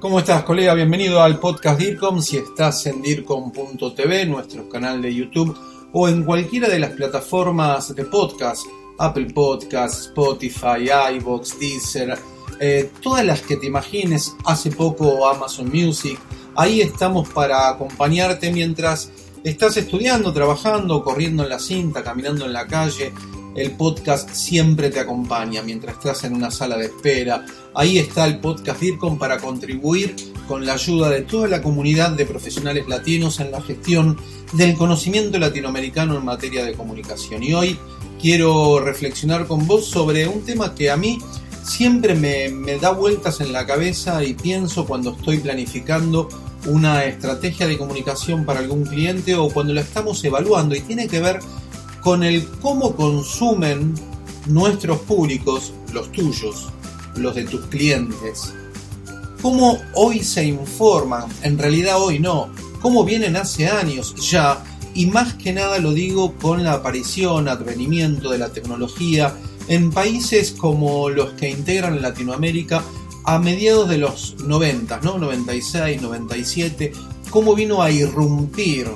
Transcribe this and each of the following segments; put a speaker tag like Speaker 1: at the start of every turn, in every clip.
Speaker 1: ¿Cómo estás, colega? Bienvenido al podcast DIRCOM. Si estás en DIRCOM.tv, nuestro canal de YouTube, o en cualquiera de las plataformas de podcast, Apple Podcasts, Spotify, iVoox, Deezer, eh, todas las que te imagines, hace poco Amazon Music, ahí estamos para acompañarte mientras estás estudiando, trabajando, corriendo en la cinta, caminando en la calle, el podcast siempre te acompaña mientras estás en una sala de espera. Ahí está el podcast DIRCOM para contribuir con la ayuda de toda la comunidad de profesionales latinos en la gestión del conocimiento latinoamericano en materia de comunicación. Y hoy quiero reflexionar con vos sobre un tema que a mí siempre me, me da vueltas en la cabeza y pienso cuando estoy planificando una estrategia de comunicación para algún cliente o cuando la estamos evaluando y tiene que ver con el cómo consumen nuestros públicos, los tuyos, los de tus clientes. Cómo hoy se informan, en realidad hoy no, cómo vienen hace años ya, y más que nada lo digo con la aparición, advenimiento de la tecnología en países como los que integran Latinoamérica a mediados de los 90, ¿no? 96, 97, cómo vino a irrumpir.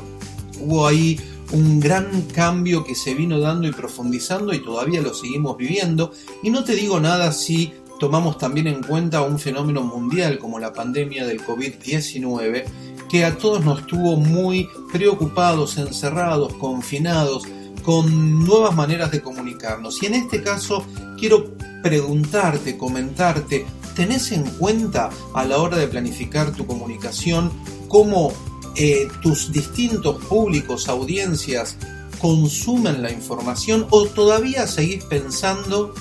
Speaker 1: Hubo ahí un gran cambio que se vino dando y profundizando y todavía lo seguimos viviendo. Y no te digo nada si tomamos también en cuenta un fenómeno mundial como la pandemia del COVID-19, que a todos nos tuvo muy preocupados, encerrados, confinados, con nuevas maneras de comunicarnos. Y en este caso quiero preguntarte, comentarte, ¿tenés en cuenta a la hora de planificar tu comunicación cómo eh, tus distintos públicos, audiencias, consumen la información o todavía seguís pensando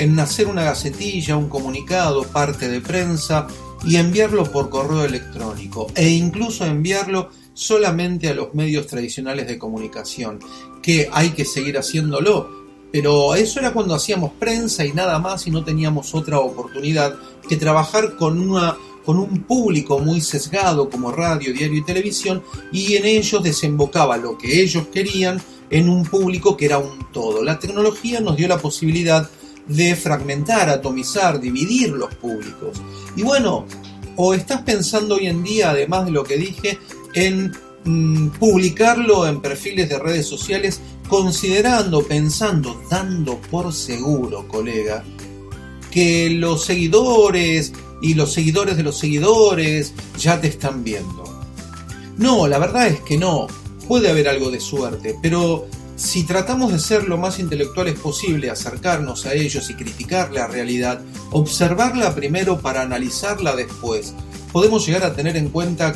Speaker 1: en hacer una gacetilla, un comunicado, parte de prensa y enviarlo por correo electrónico e incluso enviarlo solamente a los medios tradicionales de comunicación, que hay que seguir haciéndolo. Pero eso era cuando hacíamos prensa y nada más y no teníamos otra oportunidad que trabajar con una con un público muy sesgado como radio, diario y televisión, y en ellos desembocaba lo que ellos querían en un público que era un todo. La tecnología nos dio la posibilidad de fragmentar, atomizar, dividir los públicos. Y bueno, o estás pensando hoy en día, además de lo que dije, en mm, publicarlo en perfiles de redes sociales, considerando, pensando, dando por seguro, colega, que los seguidores, y los seguidores de los seguidores ya te están viendo. No, la verdad es que no. Puede haber algo de suerte, pero si tratamos de ser lo más intelectuales posible, acercarnos a ellos y criticar la realidad, observarla primero para analizarla después, podemos llegar a tener en cuenta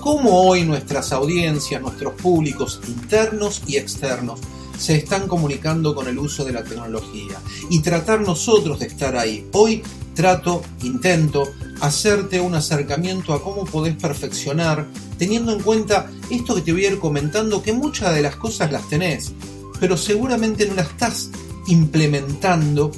Speaker 1: cómo hoy nuestras audiencias, nuestros públicos internos y externos, se están comunicando con el uso de la tecnología y tratar nosotros de estar ahí. Hoy trato, intento hacerte un acercamiento a cómo podés perfeccionar, teniendo en cuenta esto que te voy a ir comentando, que muchas de las cosas las tenés, pero seguramente no las estás implementando,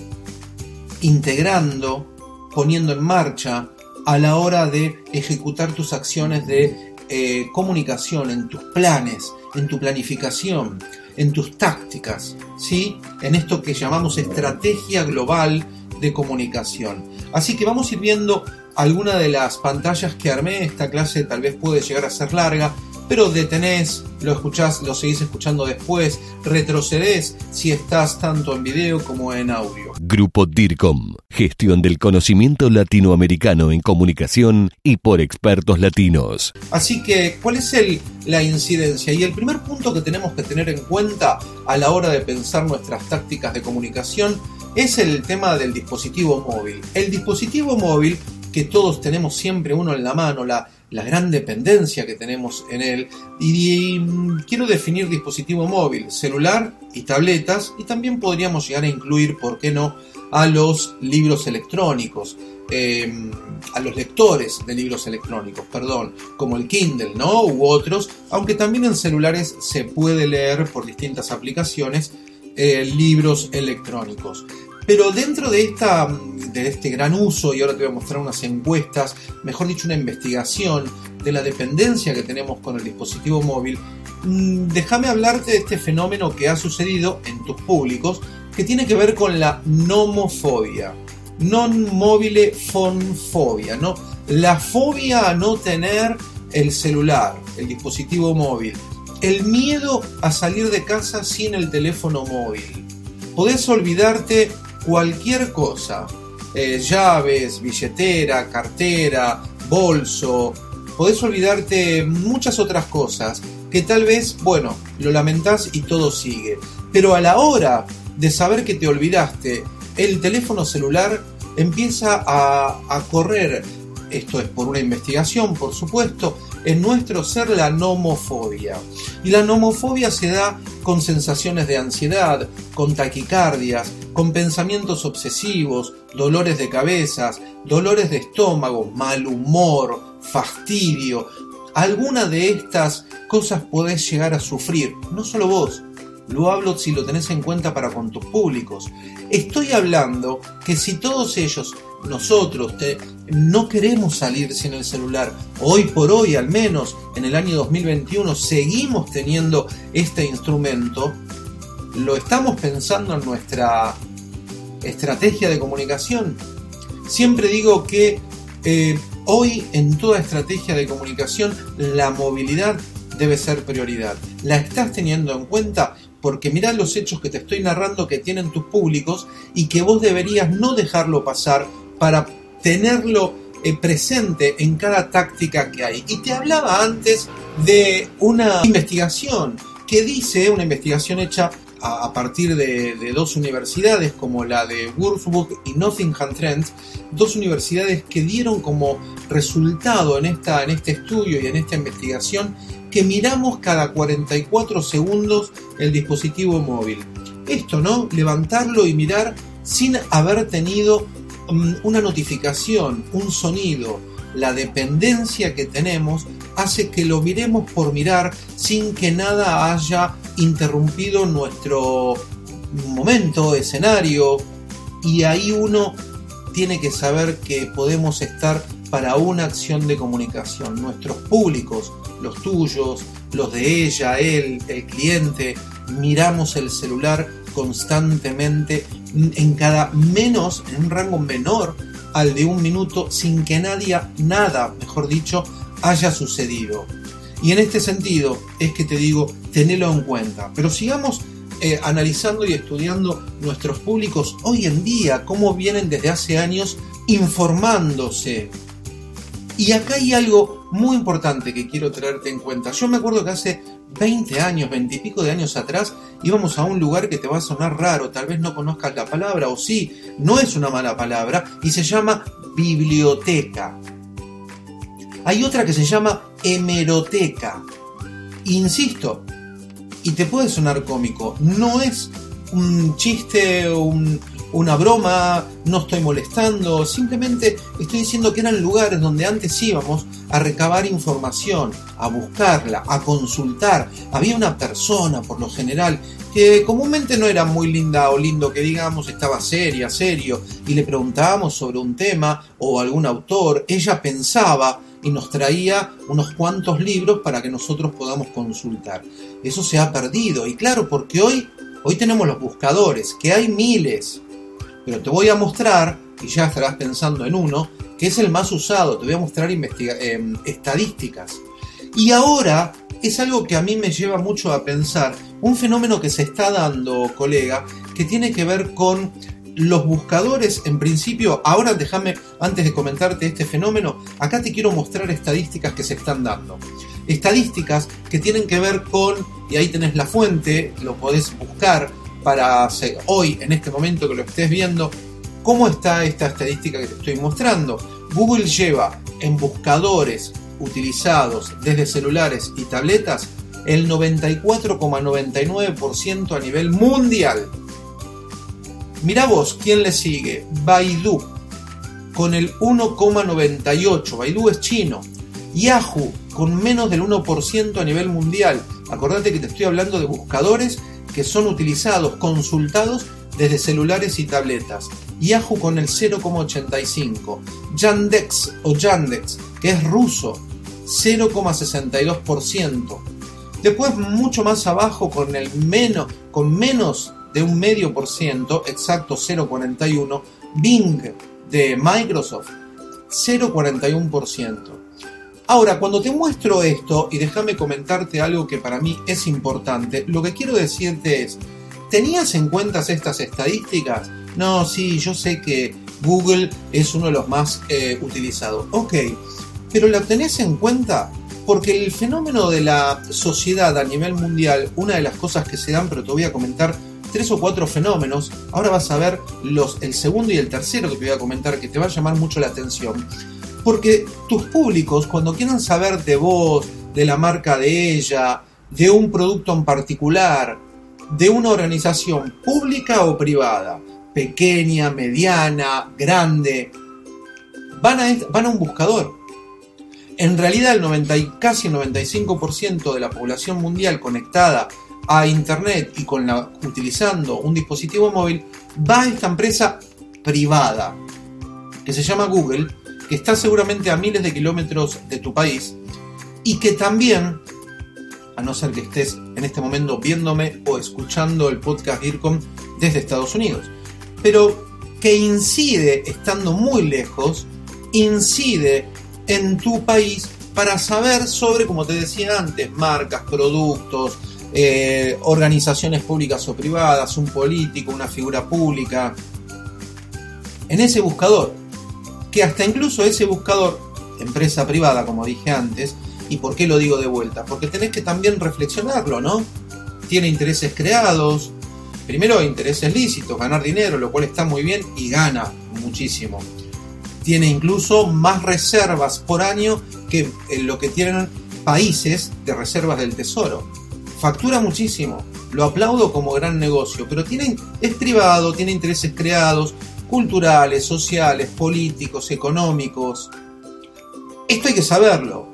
Speaker 1: integrando, poniendo en marcha a la hora de ejecutar tus acciones de eh, comunicación, en tus planes, en tu planificación, en tus tácticas, ¿sí? en esto que llamamos estrategia global de comunicación. Así que vamos a ir viendo algunas de las pantallas que armé. Esta clase tal vez puede llegar a ser larga, pero detenés, lo escuchás, lo seguís escuchando después, retrocedés si estás tanto en video como en audio.
Speaker 2: Grupo DIRCOM, gestión del conocimiento latinoamericano en comunicación y por expertos latinos.
Speaker 1: Así que, ¿cuál es el, la incidencia? Y el primer punto que tenemos que tener en cuenta a la hora de pensar nuestras tácticas de comunicación es el tema del dispositivo móvil. El dispositivo móvil, que todos tenemos siempre uno en la mano, la, gran dependencia que tenemos en él. Y, mm, quiero definir dispositivo móvil, celular y tabletas, y también podríamos llegar a incluir, ¿por qué no?, a los libros electrónicos. Em, a los lectores de libros electrónicos, perdón, como el Kindle, ¿no? U otros, aunque también en celulares se puede leer por distintas aplicaciones eh, libros electrónicos. Pero dentro de, esta, de este gran uso, y ahora te voy a mostrar unas encuestas, mejor dicho, una investigación de la dependencia que tenemos con el dispositivo móvil, mm, déjame hablarte de este fenómeno que ha sucedido en tus públicos, que tiene que ver con la nomofobia. non mobile phone fobia, ¿no? La fobia a no tener el celular, el dispositivo móvil. El miedo a salir de casa sin el teléfono móvil. Podés olvidarte cualquier cosa. Eh, llaves, billetera, cartera, bolso. Podés olvidarte muchas otras cosas que tal vez, bueno, lo lamentás y todo sigue. Pero a la hora de saber que te olvidaste, el teléfono celular empieza a, a correr, esto es por una investigación, por supuesto, en nuestro ser la nomofobia. Y la nomofobia se da con sensaciones de ansiedad, con taquicardias, con pensamientos obsesivos, dolores de cabezas, dolores de estómago, mal humor, fastidio. Alguna de estas cosas podés llegar a sufrir, no solo vos, lo hablo si lo tenés en cuenta para con tus públicos. Estoy hablando que si todos ellos, nosotros, no queremos salir sin el celular, hoy por hoy al menos, en el año 2021, seguimos teniendo este instrumento, lo estamos pensando en nuestra estrategia de comunicación. Siempre digo que eh, hoy en toda estrategia de comunicación la movilidad debe ser prioridad. ¿La estás teniendo en cuenta? Porque mirá los hechos que te estoy narrando que tienen tus públicos y que vos deberías no dejarlo pasar para tenerlo eh, presente en cada táctica que hay. Y te hablaba antes de una investigación que dice, una investigación hecha a, partir de, dos universidades como la de Würzburg y Nottingham Trent, dos universidades que dieron como resultado en, esta, en este estudio y en esta investigación que miramos cada 44 segundos el dispositivo móvil. Esto, ¿no? Levantarlo y mirar sin haber tenido mm, una notificación, un sonido. La dependencia que tenemos hace que lo miremos por mirar sin que nada haya interrumpido nuestro momento, escenario. Y ahí uno tiene que saber que podemos estar para una acción de comunicación. Nuestros públicos, los tuyos, los de ella, él, el cliente, miramos el celular constantemente en cada menos, en un rango menor al de un minuto sin que nadie, nada, mejor dicho, haya sucedido. Y en este sentido es que te digo, tenelo en cuenta. Pero sigamos eh, analizando y estudiando nuestros públicos hoy en día, cómo vienen desde hace años informándose. Y acá hay algo muy importante que quiero traerte en cuenta. Yo me acuerdo que hace 20 años, 20 y pico de años atrás, íbamos a un lugar que te va a sonar raro, tal vez no conozcas la palabra, o sí, no es una mala palabra, y se llama biblioteca. Hay otra que se llama hemeroteca. Insisto, y te puede sonar cómico, no es un chiste un, una broma, no estoy molestando, simplemente estoy diciendo que eran lugares donde antes íbamos a recabar información, a buscarla, a consultar. Había una persona, por lo general, que comúnmente no era muy linda o lindo que digamos, estaba seria, serio, y le preguntábamos sobre un tema o algún autor, ella pensaba y nos traía unos cuantos libros para que nosotros podamos consultar. Eso se ha perdido, y claro, porque hoy, hoy tenemos los buscadores, que hay miles, pero te voy a mostrar, y ya estarás pensando en uno, que es el más usado, te voy a mostrar em, estadísticas. Y ahora es algo que a mí me lleva mucho a pensar, un fenómeno que se está dando, colega, que tiene que ver con los buscadores, en principio, ahora déjame, antes de comentarte este fenómeno, acá te quiero mostrar estadísticas que se están dando. Estadísticas que tienen que ver con, y ahí tenés la fuente, lo podés buscar, para hoy, en este momento que lo estés viendo, cómo está esta estadística que te estoy mostrando. Google lleva en buscadores utilizados desde celulares y tabletas el 94,99% a nivel mundial. Mira vos, ¿quién le sigue? Baidu, con el 1,98%. Baidu es chino. Yahoo, con menos del 1% a nivel mundial. Acordate que te estoy hablando de buscadores que son utilizados, consultados desde celulares y tabletas. Yahoo con el 0,85. Yandex o Yandex, que es ruso, 0,62%. Después mucho más abajo con el menos, con menos de un medio por ciento, exacto 0,41, Bing de Microsoft, 0,41%. Ahora, cuando te muestro esto, y déjame comentarte algo que para mí es importante, lo que quiero decirte es, ¿tenías en cuenta estas estadísticas? No, sí, yo sé que Google es uno de los más eh, utilizados. Ok, pero ¿la tenés en cuenta? Porque el fenómeno de la sociedad a nivel mundial, una de las cosas que se dan, pero te voy a comentar tres o cuatro fenómenos, ahora vas a ver los, el segundo y el tercero que te voy a comentar, que te va a llamar mucho la atención. Porque tus públicos, cuando quieran saber de vos, de la marca de ella, de un producto en particular, de una organización pública o privada, pequeña, mediana, grande, van a, un buscador. En realidad el 90 y casi el 95% de la población mundial conectada a internet y con la, utilizando un dispositivo móvil va a esta empresa privada que se llama Google, que está seguramente a miles de kilómetros de tu país y que también, a no ser que estés en este momento viéndome o escuchando el podcast IRCOM desde Estados Unidos, pero que incide, estando muy lejos, incide en tu país para saber sobre, como te decía antes, marcas, productos, eh, organizaciones públicas o privadas, un político, una figura pública, en ese buscador, que hasta incluso ese buscador, empresa privada, como dije antes, y por qué lo digo de vuelta, porque tenés que también reflexionarlo, ¿no? Tiene intereses creados, primero intereses lícitos, ganar dinero, lo cual está muy bien y gana muchísimo. Tiene incluso más reservas por año que lo que tienen países de reservas del tesoro. Factura muchísimo, lo aplaudo como gran negocio, pero tiene, es privado, tiene intereses creados, culturales, sociales, políticos, económicos. Esto hay que saberlo.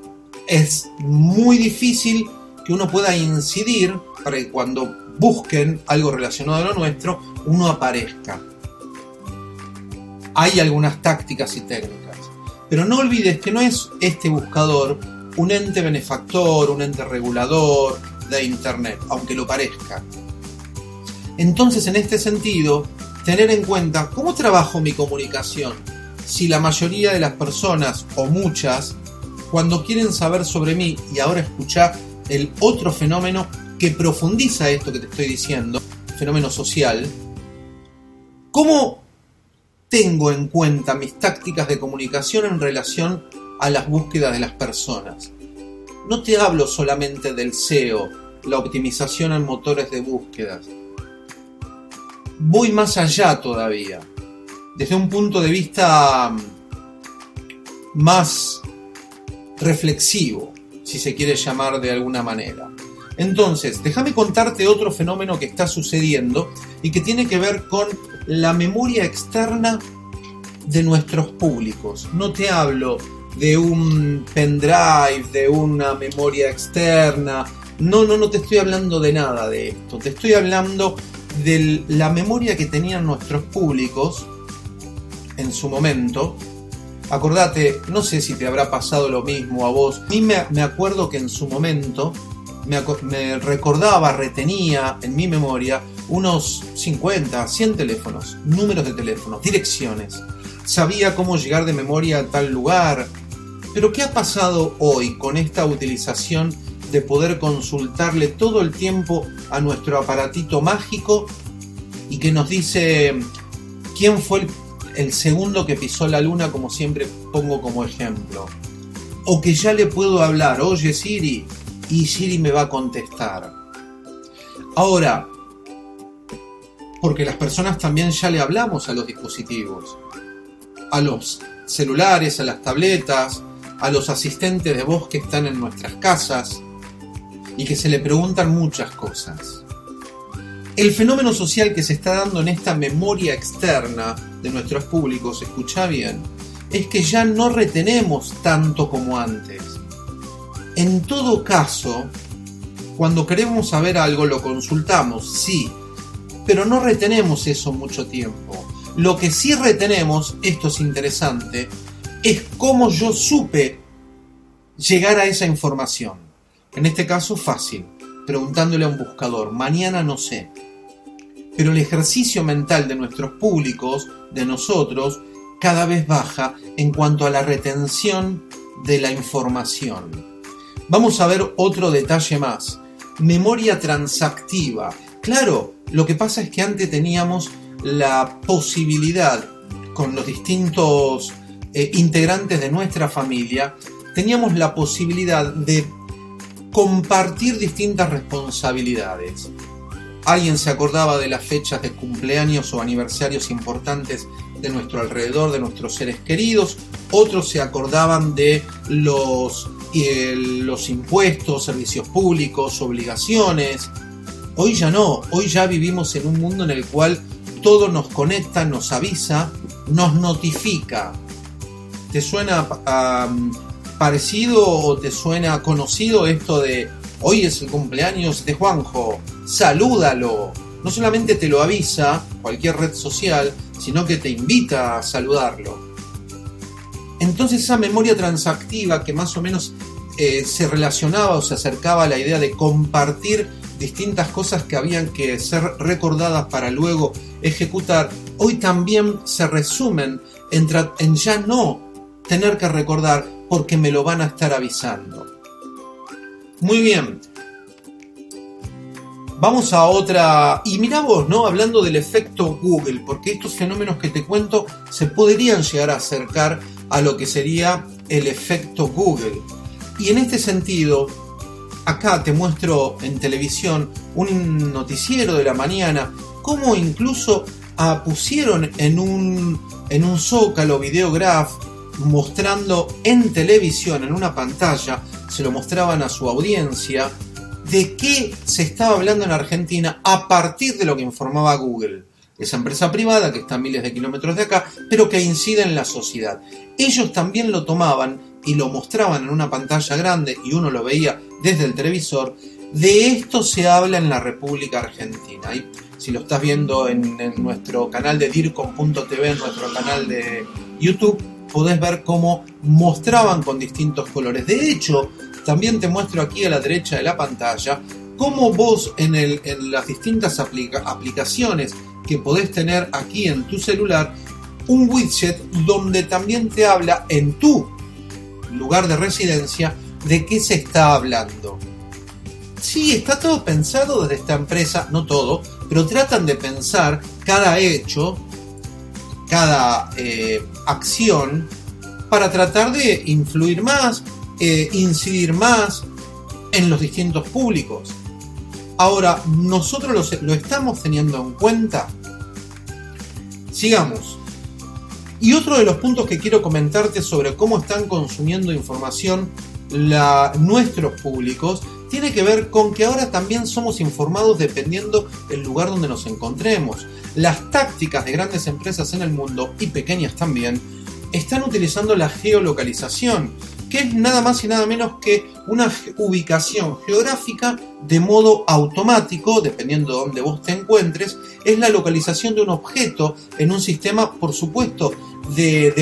Speaker 1: Es muy difícil que uno pueda incidir para que cuando busquen algo relacionado a lo nuestro, uno aparezca. Hay algunas tácticas y técnicas. Pero no olvides que no es este buscador un ente benefactor, un ente regulador de Internet, aunque lo parezca. Entonces, en este sentido, tener en cuenta cómo trabajo mi comunicación. Si la mayoría de las personas, o muchas, cuando quieren saber sobre mí, y ahora escuchar el otro fenómeno que profundiza esto que te estoy diciendo, fenómeno social, ¿cómo tengo en cuenta mis tácticas de comunicación en relación a las búsquedas de las personas? No te hablo solamente del SEO, la optimización en motores de búsquedas. Voy más allá todavía, desde un punto de vista mm, más reflexivo, si se quiere llamar de alguna manera. Entonces, déjame contarte otro fenómeno que está sucediendo y que tiene que ver con la memoria externa de nuestros públicos. No te hablo de un pendrive, de una memoria externa. No, no, no te estoy hablando de nada de esto. Te estoy hablando de la memoria que tenían nuestros públicos en su momento. Acordate, no sé si te habrá pasado lo mismo a vos. A mí me, me acuerdo que en su momento me, recordaba, retenía en mi memoria unos 50, 100 teléfonos, números de teléfonos, direcciones. Sabía cómo llegar de memoria a tal lugar. Pero ¿qué ha pasado hoy con esta utilización de poder consultarle todo el tiempo a nuestro aparatito mágico y que nos dice quién fue el, el segundo que pisó la luna, como siempre pongo como ejemplo? O que ya le puedo hablar, oye Siri, y Siri me va a contestar. Ahora, porque las personas también ya le hablamos a los dispositivos, a los celulares, a las tabletas, a los asistentes de voz que están en nuestras casas y que se le preguntan muchas cosas. El fenómeno social que se está dando en esta memoria externa de nuestros públicos, escucha bien, es que ya no retenemos tanto como antes. En todo caso, cuando queremos saber algo lo consultamos, sí, pero no retenemos eso mucho tiempo. Lo que sí retenemos, esto es interesante, es cómo yo supe llegar a esa información. En este caso, fácil, preguntándole a un buscador, mañana no sé. Pero el ejercicio mental de nuestros públicos, de nosotros, cada vez baja en cuanto a la retención de la información. Vamos a ver otro detalle más. Memoria transactiva. Claro, lo que pasa es que antes teníamos la posibilidad con los distintos eh, integrantes de nuestra familia, teníamos la posibilidad de compartir distintas responsabilidades. Alguien se acordaba de las fechas de cumpleaños o aniversarios importantes de nuestro alrededor, de nuestros seres queridos. Otros se acordaban de los, eh, los impuestos, servicios públicos, obligaciones. Hoy ya no, hoy ya vivimos en un mundo en el cual todo nos conecta, nos avisa, nos notifica. ¿Te suena parecido o te suena conocido esto de hoy es el cumpleaños de Juanjo, salúdalo? No solamente te lo avisa cualquier red social, sino que te invita a saludarlo. Entonces esa memoria transactiva que más o menos eh, se relacionaba o se acercaba a la idea de compartir distintas cosas que habían que ser recordadas para luego ejecutar, hoy también se resumen en, en ya no tener que recordar porque me lo van a estar avisando. Muy bien. Vamos a otra. Y mira vos, ¿no? Hablando del efecto Google, porque estos fenómenos que te cuento se podrían llegar a acercar a lo que sería el efecto Google. Y en este sentido, acá te muestro en televisión un noticiero de la mañana, cómo incluso pusieron en un, en un zócalo videograph mostrando en televisión, en una pantalla, se lo mostraban a su audiencia, de qué se estaba hablando en Argentina a partir de lo que informaba Google. Esa empresa privada que está a miles de kilómetros de acá, pero que incide en la sociedad. Ellos también lo tomaban y lo mostraban en una pantalla grande y uno lo veía desde el televisor. De esto se habla en la República Argentina. Y si lo estás viendo en, en nuestro canal de DIRCOM.tv, en nuestro canal de YouTube, podés ver cómo mostraban con distintos colores. De hecho, también te muestro aquí a la derecha de la pantalla cómo vos en, las distintas aplicaciones que podés tener aquí en tu celular, un widget donde también te habla en tu lugar de residencia de qué se está hablando. Sí, está todo pensado desde esta empresa, no todo, pero tratan de pensar cada hecho cada eh, acción para tratar de influir más, eh, incidir más en los distintos públicos. Ahora, ¿nosotros lo, estamos teniendo en cuenta? Sigamos. Y otro de los puntos que quiero comentarte sobre cómo están consumiendo información nuestros públicos tiene que ver con que ahora también somos informados dependiendo del lugar donde nos encontremos. Las tácticas de grandes empresas en el mundo, y pequeñas también, están utilizando la geolocalización, que es nada más y nada menos que una ubicación geográfica de modo automático, dependiendo de dónde vos te encuentres, es la localización de un objeto en un sistema, por supuesto, de,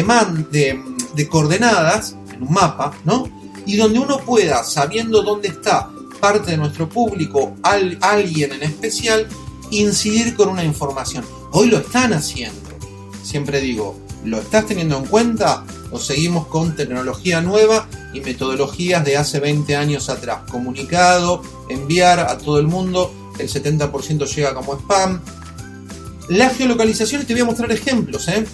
Speaker 1: de, de coordenadas, en un mapa, ¿no? Y donde uno pueda, sabiendo dónde está parte de nuestro público, alguien en especial, incidir con una información. Hoy lo están haciendo. Siempre digo, ¿lo estás teniendo en cuenta? O seguimos con tecnología nueva y metodologías de hace 20 años atrás. Comunicado, enviar a todo el mundo, el 70% llega como spam. La geolocalización, te voy a mostrar ejemplos. ¿eh?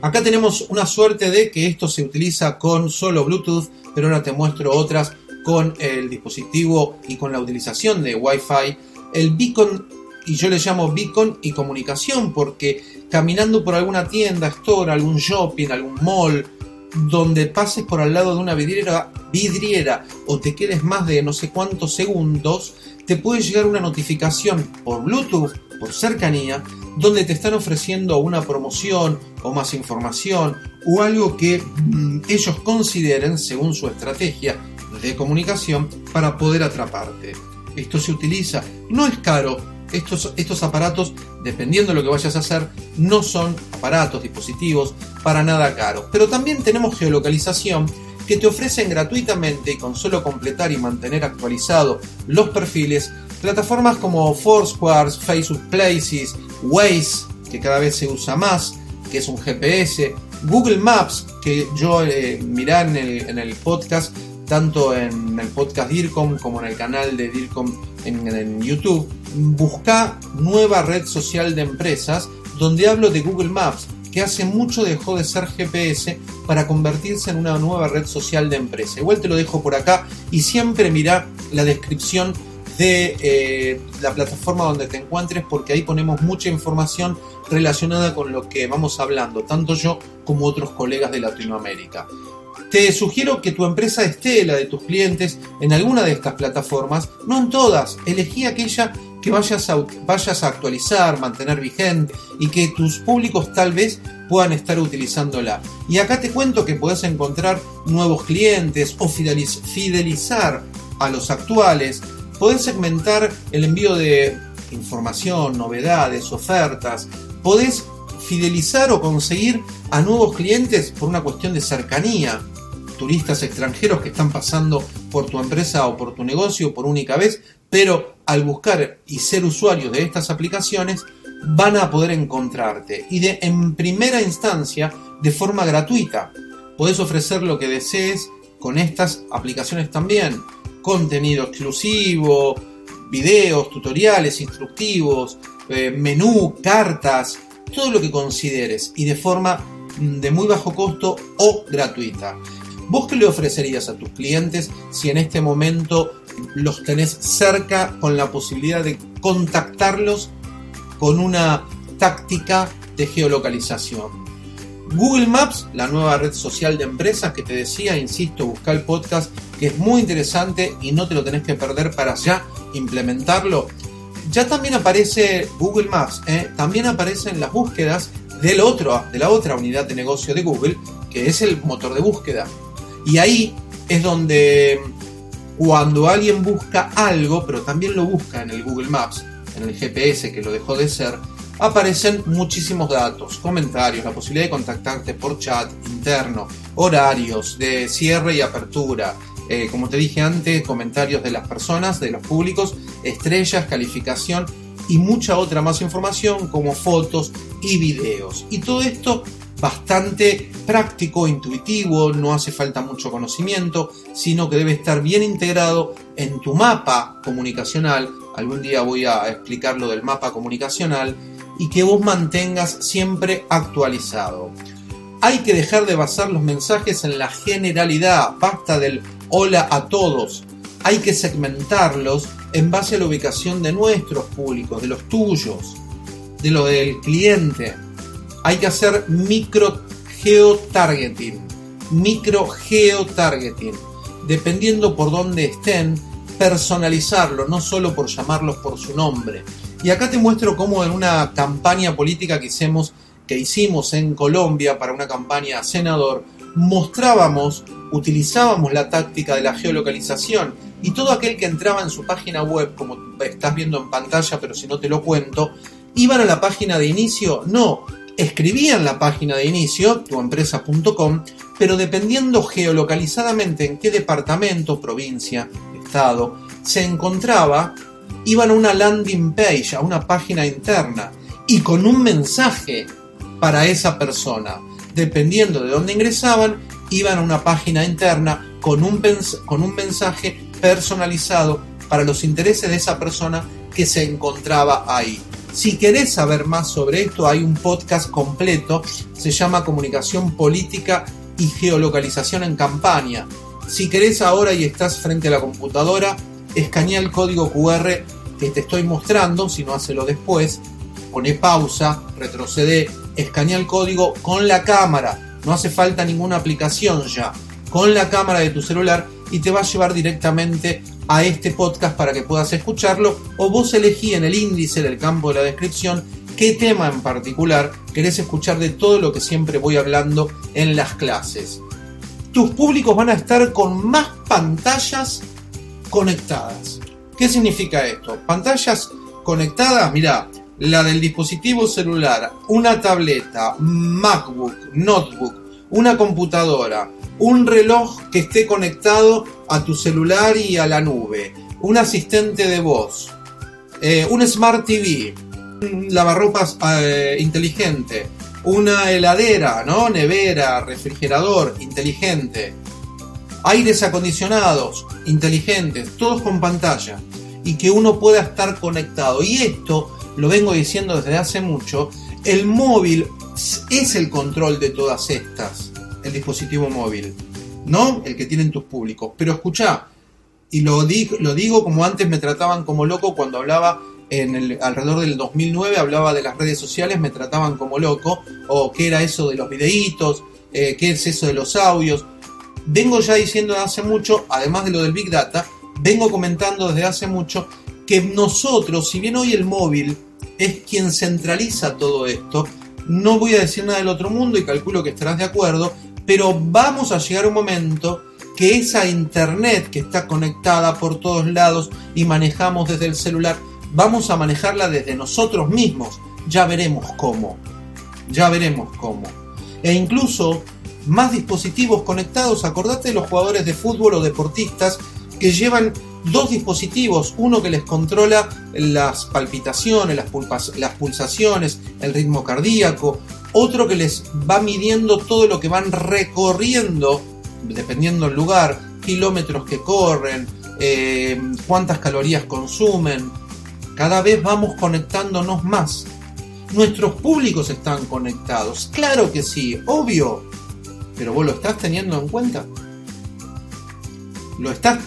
Speaker 1: Acá tenemos una suerte de que esto se utiliza con solo Bluetooth, pero ahora te muestro otras con el dispositivo y con la utilización de Wi-Fi, el beacon, y yo le llamo beacon y comunicación, porque caminando por alguna tienda, store, algún shopping, algún mall, donde pases por al lado de una vidriera, vidriera o te quedes más de no sé cuántos segundos, te puede llegar una notificación por Bluetooth, por cercanía, donde te están ofreciendo una promoción o más información o algo que mm, ellos consideren, según su estrategia, de comunicación para poder atraparte. Esto se utiliza, no es caro. Estos, estos aparatos, dependiendo de lo que vayas a hacer, no son aparatos, dispositivos para nada caros. Pero también tenemos geolocalización que te ofrecen gratuitamente y con solo completar y mantener actualizados los perfiles, plataformas como Foursquare, Facebook Places, Waze, que cada vez se usa más, que es un GPS, Google Maps, que yo eh, en el, podcast, tanto en el podcast DIRCOM como en el canal de DIRCOM en YouTube, busca nueva red social de empresas donde hablo de Google Maps, que hace mucho dejó de ser GPS para convertirse en una nueva red social de empresa. Igual te lo dejo por acá y siempre mira la descripción de eh, la plataforma donde te encuentres porque ahí ponemos mucha información relacionada con lo que vamos hablando, tanto yo como otros colegas de Latinoamérica. Te sugiero que tu empresa esté, la de tus clientes, en alguna de estas plataformas, no en todas, elegí aquella que vayas a, vayas a actualizar, mantener vigente y que tus públicos tal vez puedan estar utilizándola. Y acá te cuento que puedes encontrar nuevos clientes o fidelizar a los actuales, podés segmentar el envío de información, novedades, ofertas, podés fidelizar o conseguir a nuevos clientes por una cuestión de cercanía. Turistas extranjeros que están pasando por tu empresa o por tu negocio por única vez, pero al buscar y ser usuarios de estas aplicaciones van a poder encontrarte y de en primera instancia de forma gratuita. Puedes ofrecer lo que desees con estas aplicaciones también. Contenido exclusivo, videos, tutoriales, instructivos, eh, menú, cartas, todo lo que consideres y de forma mm, de muy bajo costo o gratuita. ¿Vos qué le ofrecerías a tus clientes si en este momento los tenés cerca con la posibilidad de contactarlos con una táctica de geolocalización? Google Maps, la nueva red social de empresas que te decía, insisto, busca el podcast que es muy interesante y no te lo tenés que perder para ya implementarlo. Ya también aparece Google Maps, ¿eh? también aparecen las búsquedas de la otra unidad de negocio de Google, que es el motor de búsqueda. Y ahí es donde cuando alguien busca algo, pero también lo busca en el Google Maps, en el GPS que lo dejó de ser, aparecen muchísimos datos, comentarios, la posibilidad de contactarte por chat interno, horarios de cierre y apertura, eh, como te dije antes, comentarios de las personas, de los públicos, estrellas, calificación y mucha otra más información como fotos y videos. Y todo esto bastante práctico, intuitivo, no hace falta mucho conocimiento, sino que debe estar bien integrado en tu mapa comunicacional. Algún día voy a explicar lo del mapa comunicacional y que vos mantengas siempre actualizado. Hay que dejar de basar los mensajes en la generalidad, basta del hola a todos. Hay que segmentarlos en base a la ubicación de nuestros públicos, de los tuyos, de lo del cliente hay que hacer micro geotargeting. Micro geotargeting. Dependiendo por dónde estén, personalizarlo, no solo por llamarlos por su nombre. Y acá te muestro cómo en una campaña política que hicimos, que hicimos en Colombia para una campaña senador, mostrábamos, utilizábamos la táctica de la geolocalización y todo aquel que entraba en su página web, como estás viendo en pantalla, pero si no te lo cuento, iban a la página de inicio, no, escribían la página de inicio, tuempresa.com, pero dependiendo geolocalizadamente en qué departamento, provincia, estado se encontraba, iban a una landing page, a una página interna, y con un mensaje para esa persona. Dependiendo de dónde ingresaban, iban a una página interna con un, con un mensaje personalizado para los intereses de esa persona que se encontraba ahí. Si querés saber más sobre esto, hay un podcast completo, se llama Comunicación Política y Geolocalización en Campaña. Si querés ahora y estás frente a la computadora, escanea el código QR que te estoy mostrando, si no hacelo después, pone pausa, retrocede, escanea el código con la cámara, no hace falta ninguna aplicación ya, con la cámara de tu celular y te va a llevar directamente a este podcast para que puedas escucharlo o vos elegí en el índice del campo de la descripción qué tema en particular querés escuchar de todo lo que siempre voy hablando en las clases. Tus públicos van a estar con más pantallas conectadas. ¿Qué significa esto? Pantallas conectadas, mira, la del dispositivo celular, una tableta, MacBook, notebook, una computadora, un reloj que esté conectado a tu celular y a la nube, un asistente de voz, eh, un Smart TV, un lavarropas eh, inteligente, una heladera, ¿no? Nevera, refrigerador, inteligente, aires acondicionados, inteligentes, todos con pantalla, y que uno pueda estar conectado. Y esto, lo vengo diciendo desde hace mucho, el móvil es el control de todas estas, el dispositivo móvil, ¿no? El que tienen tus públicos. Pero escucha, y lo, lo digo como antes me trataban como loco cuando hablaba en el, alrededor del 2009 hablaba de las redes sociales, me trataban como loco, o qué era eso de los videitos, eh, qué es eso de los audios. Vengo ya diciendo desde hace mucho, además de lo del Big Data, vengo comentando desde hace mucho que nosotros, si bien hoy el móvil es quien centraliza todo esto, no voy a decir nada del otro mundo y calculo que estarás de acuerdo, pero vamos a llegar a un momento que esa internet que está conectada por todos lados y manejamos desde el celular, vamos a manejarla desde nosotros mismos. Ya veremos cómo. Ya veremos cómo. E incluso más dispositivos conectados. Acordate de los jugadores de fútbol o deportistas que llevan dos dispositivos, uno que les controla las palpitaciones, las, pulsaciones, el ritmo cardíaco, otro que les va midiendo todo lo que van recorriendo, dependiendo del lugar, kilómetros que corren, eh, cuántas calorías consumen, cada vez vamos conectándonos más. Nuestros públicos están conectados. Claro que sí, obvio. Pero vos lo estás teniendo en cuenta. ¿Lo estás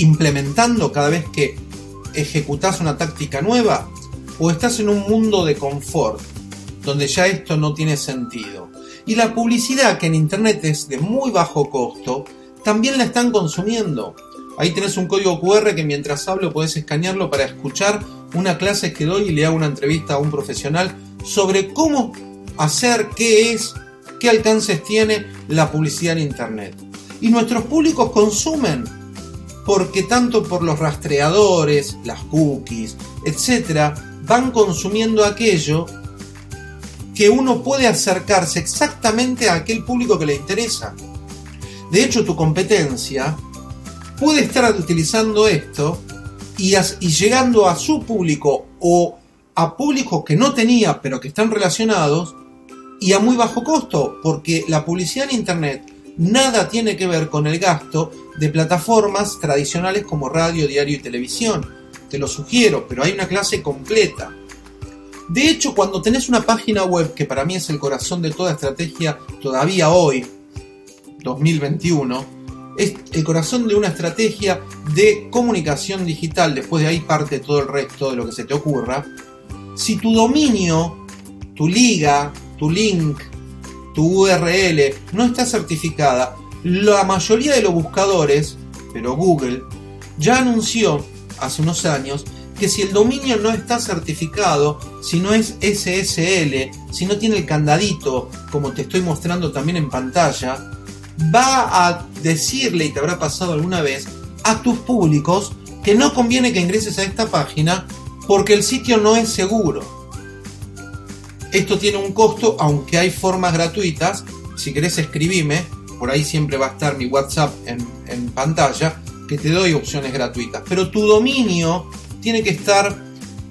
Speaker 1: implementando cada vez que ejecutás una táctica nueva? ¿O estás en un mundo de confort, donde ya esto no tiene sentido? Y la publicidad, que en Internet es de muy bajo costo, también la están consumiendo. Ahí tenés un código QR que mientras hablo podés escanearlo para escuchar una clase que doy y le hago una entrevista a un profesional sobre cómo hacer, qué es, qué alcances tiene la publicidad en Internet. Y nuestros públicos consumen porque tanto por los rastreadores, las cookies, etc., van consumiendo aquello que uno puede acercarse exactamente a aquel público que le interesa. De hecho, tu competencia puede estar utilizando esto y, llegando a su público o a públicos que no tenía pero que están relacionados y a muy bajo costo, porque la publicidad en Internet nada tiene que ver con el gasto de plataformas tradicionales como radio, diario y televisión. Te lo sugiero, pero hay una clase completa. De hecho, cuando tenés una página web, que para mí es el corazón de toda estrategia todavía hoy, 2021, es el corazón de una estrategia de comunicación digital, después de ahí parte todo el resto de lo que se te ocurra, si tu dominio, tu liga, tu link, tu URL no está certificada, la mayoría de los buscadores, pero Google, ya anunció hace unos años que si el dominio no está certificado, si no es SSL, si no tiene el candadito, como te estoy mostrando también en pantalla, va a decirle, y te habrá pasado alguna vez, a tus públicos que no conviene que ingreses a esta página porque el sitio no es seguro. Esto tiene un costo, aunque hay formas gratuitas. Si querés escribime, por ahí siempre va a estar mi WhatsApp en, pantalla, que te doy opciones gratuitas. Pero tu dominio tiene que estar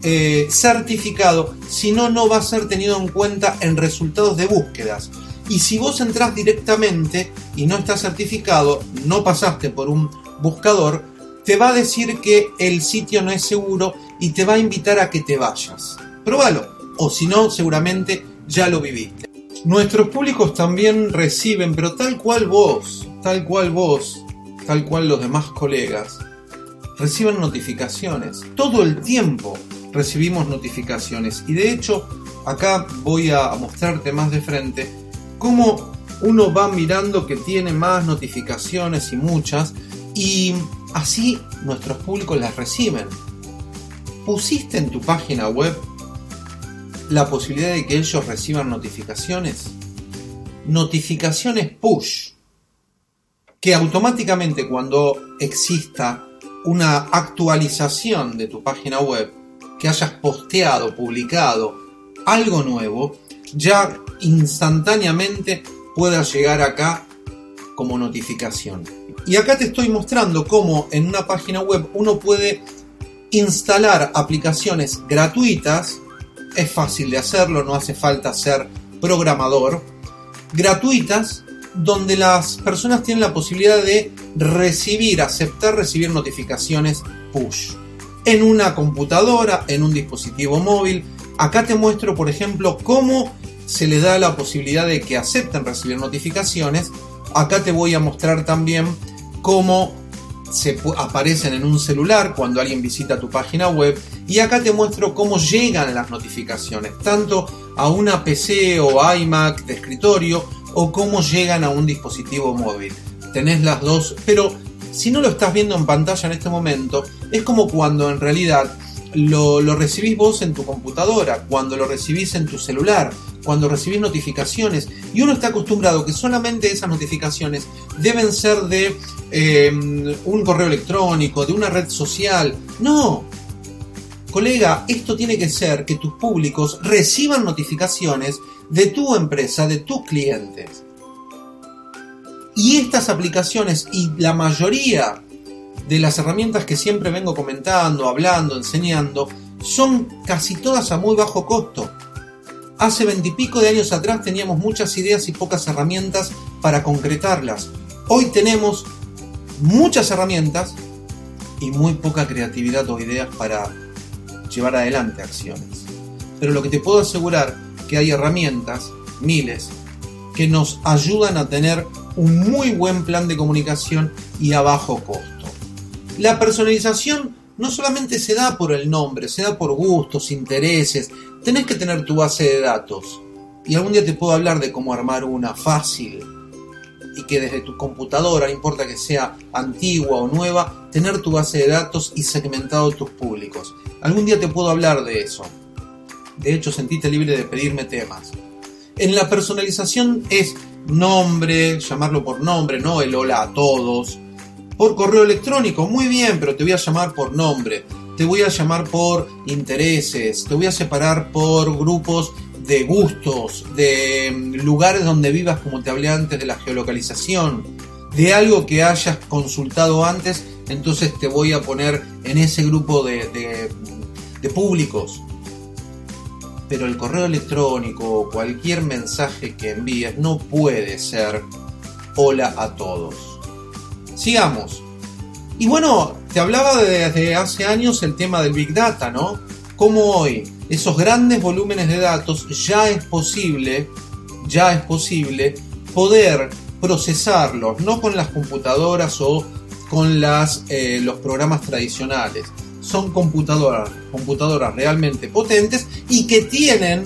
Speaker 1: eh, certificado, si no, no va a ser tenido en cuenta en resultados de búsquedas. Y si vos entras directamente y no estás certificado, no pasaste por un buscador, te va a decir que el sitio no es seguro y te va a invitar a que te vayas. Probalo, o si no, seguramente ya lo viviste. Nuestros públicos también reciben, pero tal cual vos, tal cual vos, tal cual los demás colegas, reciben notificaciones. Todo el tiempo recibimos notificaciones. Y de hecho, acá voy a mostrarte más de frente cómo uno va mirando que tiene más notificaciones y muchas, y así nuestros públicos las reciben. ¿Pusiste en tu página web la posibilidad de que ellos reciban notificaciones? Notificaciones push, que automáticamente cuando exista una actualización de tu página web, que hayas posteado, publicado algo nuevo, ya instantáneamente pueda llegar acá como notificación. Y acá te estoy mostrando cómo en una página web uno puede instalar aplicaciones gratuitas. Es fácil de hacerlo, no hace falta ser programador, gratuitas, donde las personas tienen la posibilidad de recibir, aceptar recibir notificaciones push en una computadora, en un dispositivo móvil. Acá te muestro, por ejemplo, cómo se le da la posibilidad de que acepten recibir notificaciones. Acá te voy a mostrar también cómo se aparecen en un celular cuando alguien visita tu página web y acá te muestro cómo llegan las notificaciones, tanto a una PC o iMac de escritorio o cómo llegan a un dispositivo móvil. Tenés las dos, pero si no lo estás viendo en pantalla en este momento, es como cuando en realidad lo, recibís vos en tu computadora, cuando lo recibís en tu celular, cuando recibís notificaciones. Y uno está acostumbrado que solamente esas notificaciones deben ser de eh, un correo electrónico, de una red social. No. Colega, esto tiene que ser que tus públicos reciban notificaciones de tu empresa, de tus clientes. Y estas aplicaciones y la mayoría de las herramientas que siempre vengo comentando, hablando, enseñando, son casi todas a muy bajo costo. Hace veintipico de años atrás teníamos muchas ideas y pocas herramientas para concretarlas. Hoy tenemos muchas herramientas y muy poca creatividad o ideas para llevar adelante acciones. Pero lo que te puedo asegurar que hay herramientas, miles, que nos ayudan a tener un muy buen plan de comunicación y a bajo costo. La personalización no solamente se da por el nombre, se da por gustos, intereses. Tenés que tener tu base de datos. Y algún día te puedo hablar de cómo armar una fácil y que desde tu computadora, importa que sea antigua o nueva, tener tu base de datos y segmentado tus públicos. Algún día te puedo hablar de eso. De hecho, sentite libre de pedirme temas. En la personalización es nombre, llamarlo por nombre, no el hola a todos por correo electrónico, muy bien, pero te voy a llamar por nombre, te voy a llamar por intereses, te voy a separar por grupos de gustos, de mm, lugares donde vivas, como te hablé antes de la geolocalización, de algo que hayas consultado antes, entonces te voy a poner en ese grupo de, de públicos. Pero el correo electrónico o cualquier mensaje que envíes no puede ser hola a todos Sigamos. Y bueno, te hablaba desde hace años el tema del Big Data, ¿no? Como hoy esos grandes volúmenes de datos ya es posible, ya es posible poder procesarlos, no con las computadoras o con eh, los programas tradicionales. Son computadoras, computadoras realmente potentes y que tienen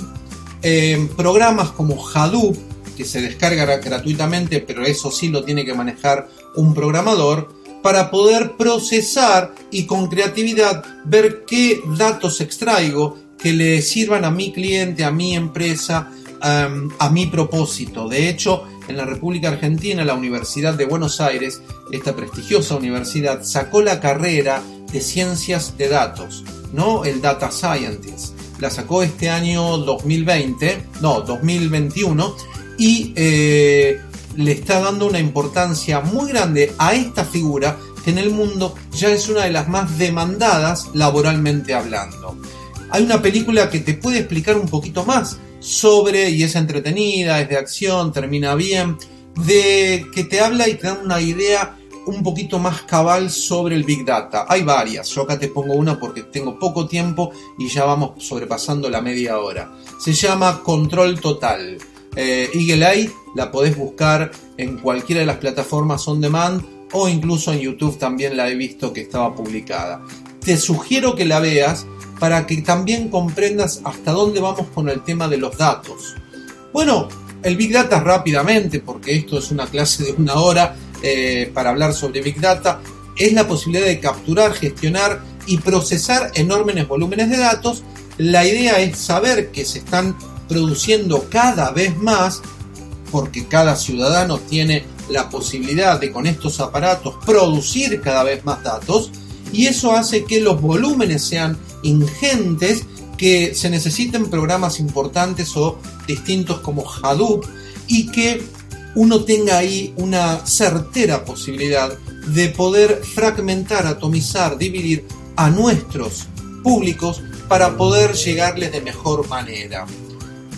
Speaker 1: eh, programas como Hadoop, que se descarga gratuitamente, pero eso sí lo tiene que manejar un programador para poder procesar y con creatividad ver qué datos extraigo que le sirvan a mi cliente, a mi empresa, a mi propósito. De hecho, en la República Argentina, la Universidad de Buenos Aires, esta prestigiosa universidad, sacó la carrera de ciencias de datos, no el Data Scientist. La sacó este año 2020, no, 2021, y eh, le está dando una importancia muy grande a esta figura que en el mundo ya es una de las más demandadas laboralmente hablando. Hay una película que te puede explicar un poquito más sobre, y es entretenida, es de acción, termina bien, de que te habla y te da una idea un poquito más cabal sobre el Big Data. Hay varias, yo acá te pongo una porque tengo poco tiempo y ya vamos sobrepasando la media hora. Se llama Control Total. Eh, Eagle Eye la podés buscar en cualquiera de las plataformas on demand o incluso en YouTube también la he visto que estaba publicada. Te sugiero que la veas para que también comprendas hasta dónde vamos con el tema de los datos. Bueno, el Big Data rápidamente, porque esto es una clase de una hora eh, para hablar sobre Big Data, es la posibilidad de capturar, gestionar y procesar enormes volúmenes de datos. La idea es saber que se están produciendo cada vez más, porque cada ciudadano tiene la posibilidad de con estos aparatos producir cada vez más datos, y eso hace que los volúmenes sean ingentes, que se necesiten programas importantes o distintos como Hadoop, y que uno tenga ahí una certera posibilidad de poder fragmentar, atomizar, dividir a nuestros públicos para poder llegarles de mejor manera.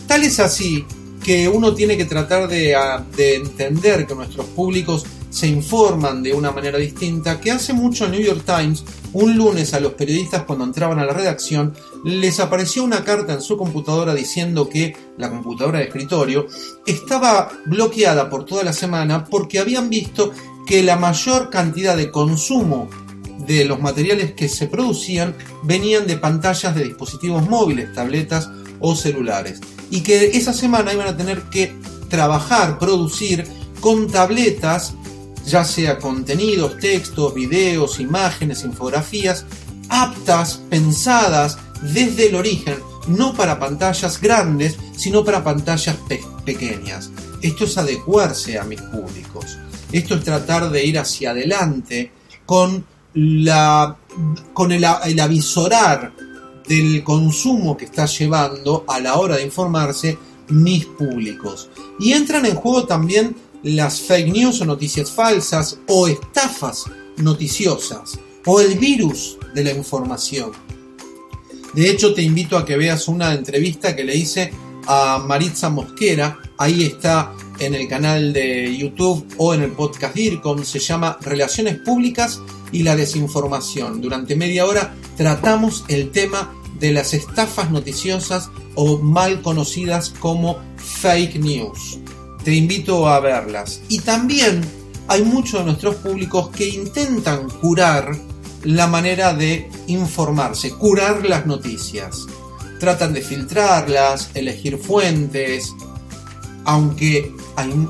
Speaker 1: Tal es así que uno tiene que tratar de, de entender que nuestros públicos se informan de una manera distinta, que hace mucho New York Times, un lunes a los periodistas cuando entraban a la redacción, les apareció una carta en su computadora diciendo que la computadora de escritorio estaba bloqueada por toda la semana porque habían visto que la mayor cantidad de consumo de los materiales que se producían venían de pantallas de dispositivos móviles, tabletas o celulares. Y que esa semana iban a tener que trabajar, producir con tabletas ya sea contenidos, textos, videos, imágenes, infografías, aptas, pensadas desde el origen, no para pantallas grandes, sino para pantallas pequeñas. Esto es adecuarse a mis públicos. Esto es tratar de ir hacia adelante con, la, con el, el avisorar del consumo que está llevando a la hora de informarse mis públicos. Y entran en juego también las fake news o noticias falsas o estafas noticiosas o el virus de la información. De hecho, te invito a que veas una entrevista que le hice a Maritza Mosquera. Ahí está en el canal de YouTube o en el podcast DIRCOM. Se llama Relaciones Públicas y la Desinformación. Durante media hora tratamos el tema de las estafas noticiosas o mal conocidas como fake news te invito a verlas. Y también hay muchos de nuestros públicos que intentan curar la manera de informarse, curar las noticias. Tratan de filtrarlas, elegir fuentes, aunque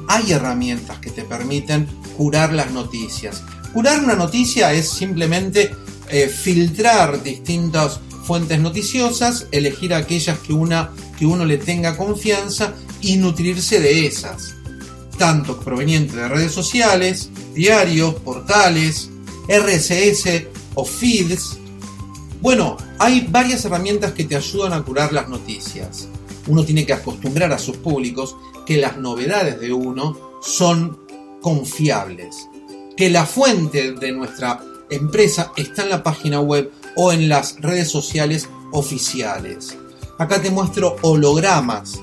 Speaker 1: hay, herramientas que te permiten curar las noticias. Curar una noticia es simplemente eh, filtrar distintas fuentes noticiosas, elegir aquellas que, una, que uno le tenga confianza y nutrirse de esas, tanto provenientes de redes sociales, diarios, portales, RSS o feeds. Bueno, hay varias herramientas que te ayudan a curar las noticias. Uno tiene que acostumbrar a sus públicos que las novedades de uno son confiables, que la fuente de nuestra empresa está en la página web o en las redes sociales oficiales. Acá te muestro hologramas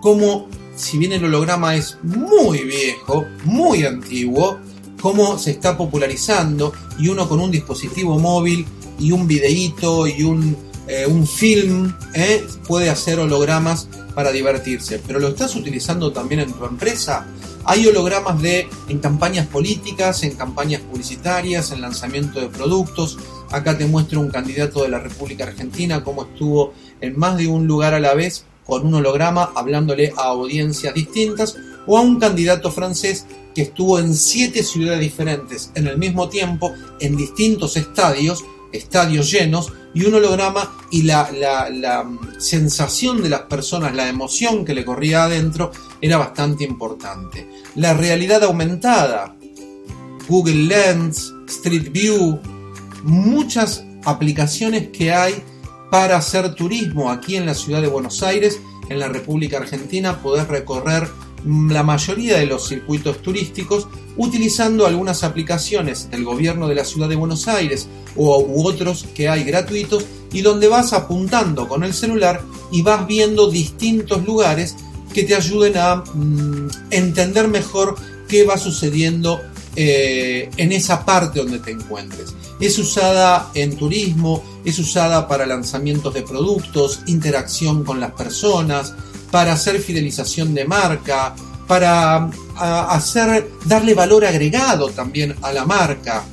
Speaker 1: cómo, si bien el holograma es muy viejo, muy antiguo, cómo se está popularizando y uno con un dispositivo móvil y un videíto y un, eh, un film eh, puede hacer hologramas para divertirse. Pero lo estás utilizando también en tu empresa. Hay hologramas de en campañas políticas, en campañas publicitarias, en lanzamiento de productos. Acá te muestro un candidato de la República Argentina, cómo estuvo en más de un lugar a la vez con un holograma hablándole a audiencias distintas, o a un candidato francés que estuvo en siete ciudades diferentes en el mismo tiempo, en distintos estadios, estadios llenos, y un holograma y la, la, mm, sensación de las personas, la emoción que le corría adentro, era bastante importante. La realidad aumentada, Google Lens, Street View, muchas aplicaciones que hay para hacer turismo aquí en la ciudad de Buenos Aires, en la República Argentina, poder recorrer la mayoría de los circuitos turísticos utilizando algunas aplicaciones del gobierno de la ciudad de Buenos Aires o, u otros que hay gratuitos y donde vas apuntando con el celular y vas viendo distintos lugares que te ayuden a mm, entender mejor qué va sucediendo eh, en esa parte donde te encuentres. Es usada en turismo, es usada para lanzamientos de productos, interacción con las personas, para hacer fidelización de marca, para hacer darle valor agregado también a la marca.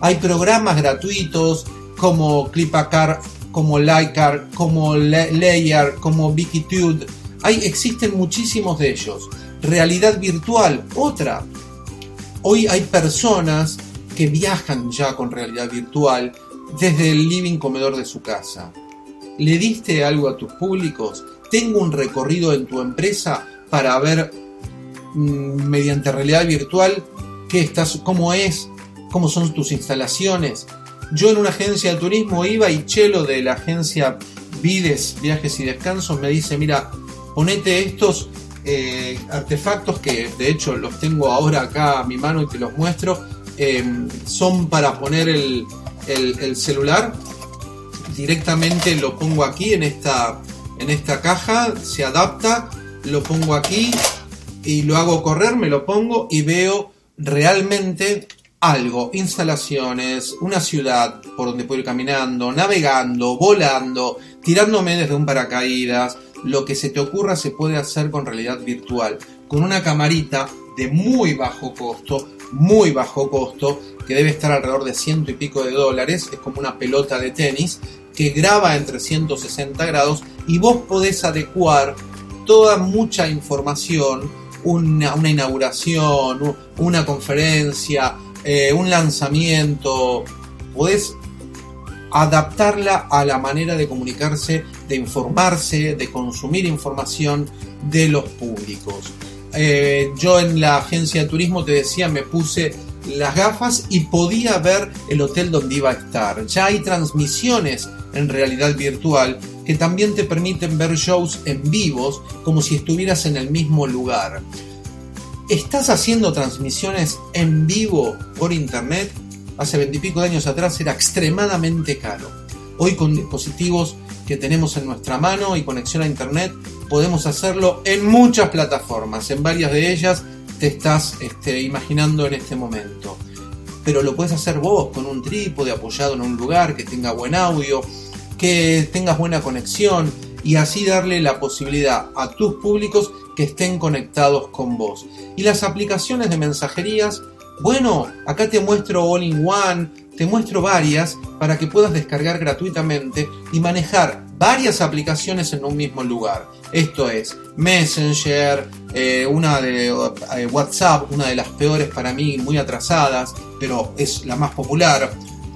Speaker 1: Hay programas gratuitos como Clipacar, como Lycar, como Layer, como Wikitude. Hay, existen muchísimos de ellos. Realidad virtual, otra Hoy hay personas que viajan ya con realidad virtual desde el living comedor de su casa. ¿Le diste algo a tus públicos? ¿Tengo un recorrido en tu empresa para ver mm, mediante realidad virtual qué estás, cómo es, cómo son tus instalaciones? Yo en una agencia de turismo iba y Chelo de la agencia Vides, Viajes y Descansos me dice, mira, ponete estos eh, artefactos que de hecho los tengo ahora acá a mi mano y te los muestro. Em, son para poner el, celular. Directamente lo pongo aquí en esta, en esta caja, se adapta lo pongo aquí y lo hago correr, me lo pongo y veo realmente algo, instalaciones, una ciudad por donde puedo ir caminando, navegando, volando, tirándome desde un paracaídas, lo que se te ocurra se puede hacer con realidad virtual, con una camarita de muy bajo costo, muy bajo costo, que debe estar alrededor de ciento y pico de dólares, es como una pelota de tenis, que graba en 360 grados y vos podés adecuar toda mucha información, una, inauguración, una conferencia, eh, un lanzamiento, podés adaptarla a la manera de comunicarse, de informarse, de consumir información de los públicos. Eh, yo en la agencia de turismo te decía, me puse las gafas y podía ver el hotel donde iba a estar. Ya hay transmisiones en realidad virtual que también te permiten ver shows en vivos como si estuvieras en el mismo lugar estás haciendo transmisiones en vivo por internet, hace veintipico de años atrás era extremadamente caro. Hoy con dispositivos que tenemos en nuestra mano y conexión a internet podemos hacerlo en muchas plataformas, en varias de ellas te estás este, imaginando en este momento. Pero lo puedes hacer vos con un trípode apoyado en un lugar que tenga buen audio, que tengas buena conexión y así darle la posibilidad a tus públicos que estén conectados con vos. Y las aplicaciones de mensajerías, bueno, acá te muestro All in One, te muestro varias para que puedas descargar gratuitamente y manejar varias aplicaciones en un mismo lugar. Esto es Messenger, eh, una de eh, WhatsApp, una de las peores para mí, muy atrasadas, pero es la más popular.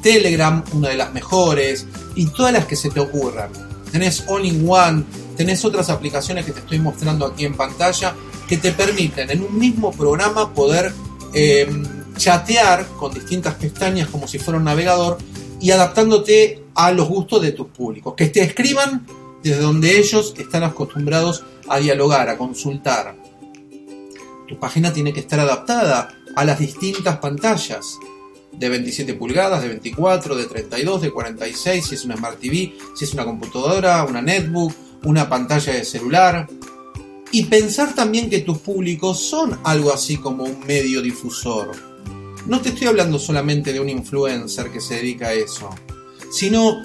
Speaker 1: Telegram, una de las mejores, y todas las que se te ocurran. Tenés All in One, tenés otras aplicaciones que te estoy mostrando aquí en pantalla que te permiten en un mismo programa poder em, chatear con distintas pestañas como si fuera un navegador y adaptándote a los gustos de tus públicos. Que te escriban desde donde ellos están acostumbrados a dialogar, a consultar. Tu página tiene que estar adaptada a las distintas pantallas de 27 pulgadas, de 24, de 32, de 46, si es una Smart TV, si es una computadora, una netbook, una pantalla de celular. Y pensar también que tus públicos son algo así como un medio difusor. No te estoy hablando solamente de un influencer que se dedica a eso, sino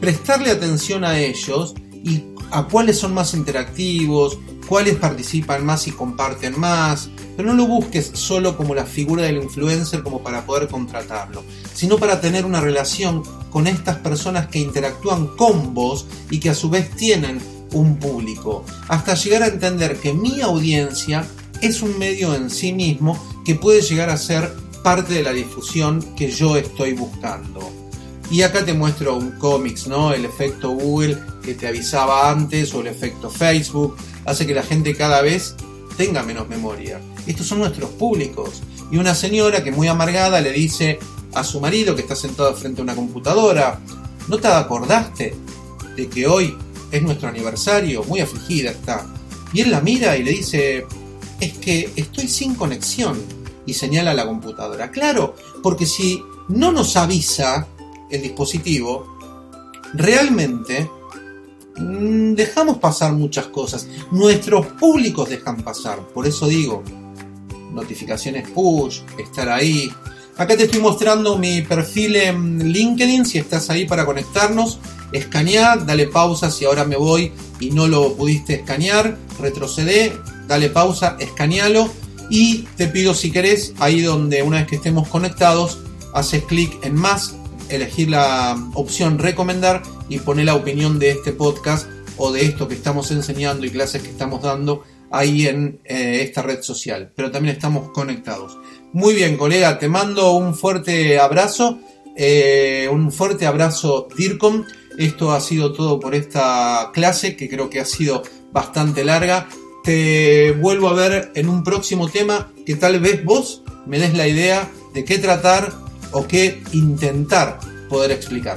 Speaker 1: prestarle atención a ellos y a cuáles son más interactivos, cuáles participan más y comparten más, pero no lo busques solo como la figura del influencer como para poder contratarlo, sino para tener una relación con estas personas que interactúan con vos y que a su vez tienen un público, hasta llegar a entender que mi audiencia es un medio en sí mismo que puede llegar a ser parte de la difusión que yo estoy buscando. Y acá te muestro un cómics, ¿no? El efecto Google que te avisaba antes o el efecto Facebook hace que la gente cada vez tenga menos memoria. Estos son nuestros públicos. Y una señora que muy amargada le dice a su marido que está sentado frente a una computadora, ¿no te acordaste de que hoy es nuestro aniversario, muy afligida está. Y él la mira y le dice, es que estoy sin conexión. Y señala la computadora. Claro, porque si no nos avisa el dispositivo, realmente dejamos pasar muchas cosas. Nuestros públicos dejan pasar. Por eso digo, notificaciones push, estar ahí. Acá te estoy mostrando mi perfil en LinkedIn, si estás ahí para conectarnos escanear, dale pausa si ahora me voy y no lo pudiste escanear, retrocede, dale pausa, escanealo y te pido si querés, ahí donde una vez que estemos conectados, haces clic en más, elegir la opción recomendar y poner la opinión de este podcast o de esto que estamos enseñando y clases que estamos dando ahí en eh, esta red social. Pero también estamos conectados. Muy bien, colega, te mando un fuerte abrazo. Eh, un fuerte abrazo, DIRCOM. Esto ha sido todo por esta clase que creo que ha sido bastante larga. Te vuelvo a ver en un próximo tema que tal vez vos me des la idea de qué tratar o qué intentar poder explicar.